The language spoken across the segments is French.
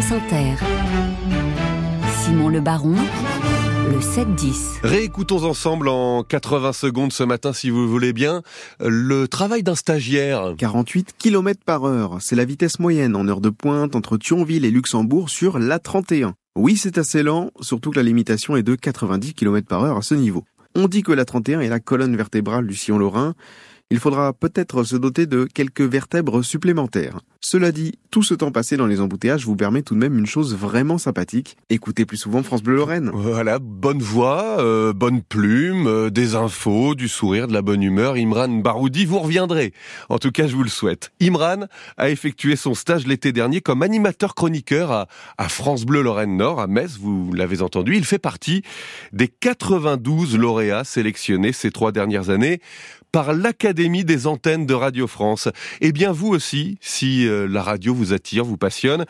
France Inter. Simon Le Baron, le 7-10. Réécoutons ensemble en 80 secondes ce matin, si vous voulez bien, le travail d'un stagiaire. 48 km par heure, c'est la vitesse moyenne en heure de pointe entre Thionville et Luxembourg sur l'A31. Oui, c'est assez lent, surtout que la limitation est de 90 km par heure à ce niveau. On dit que l'A31 est la colonne vertébrale du sillon lorrain, il faudra peut-être se doter de quelques vertèbres supplémentaires. Cela dit, tout ce temps passé dans les embouteillages vous permet tout de même une chose vraiment sympathique. Écoutez plus souvent France Bleu Lorraine. Voilà, bonne voix, euh, bonne plume, euh, des infos, du sourire, de la bonne humeur. Imran Baroudi, vous reviendrez. En tout cas, je vous le souhaite. Imran a effectué son stage l'été dernier comme animateur chroniqueur à, à France Bleu Lorraine Nord, à Metz, vous l'avez entendu. Il fait partie des 92 lauréats sélectionnés ces trois dernières années par l'Académie des antennes de Radio France. Eh bien, vous aussi, si euh, la radio vous attire, vous passionne,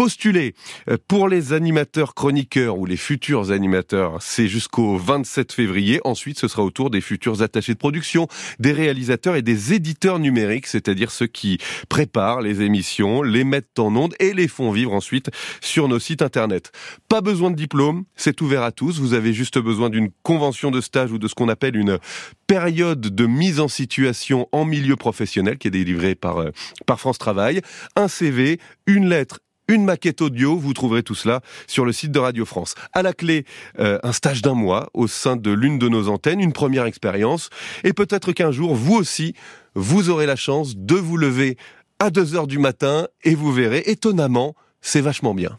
Postulez euh, pour les animateurs chroniqueurs ou les futurs animateurs, c'est jusqu'au 27 février. Ensuite, ce sera au tour des futurs attachés de production, des réalisateurs et des éditeurs numériques, c'est-à-dire ceux qui préparent les émissions, les mettent en ondes et les font vivre ensuite sur nos sites internet. Pas besoin de diplôme, c'est ouvert à tous. Vous avez juste besoin d'une convention de stage ou de ce qu'on appelle une période de mise en situation en milieu professionnel qui est délivrée par, euh, par France Travail, un CV, une lettre une maquette audio. Vous trouverez tout cela sur le site de Radio France. À la clé, euh, un stage d'un mois au sein de l'une de nos antennes, une première expérience. Et peut-être qu'un jour, vous aussi, vous aurez la chance de vous lever à 2 heures du matin et vous verrez, étonnamment, c'est vachement bien.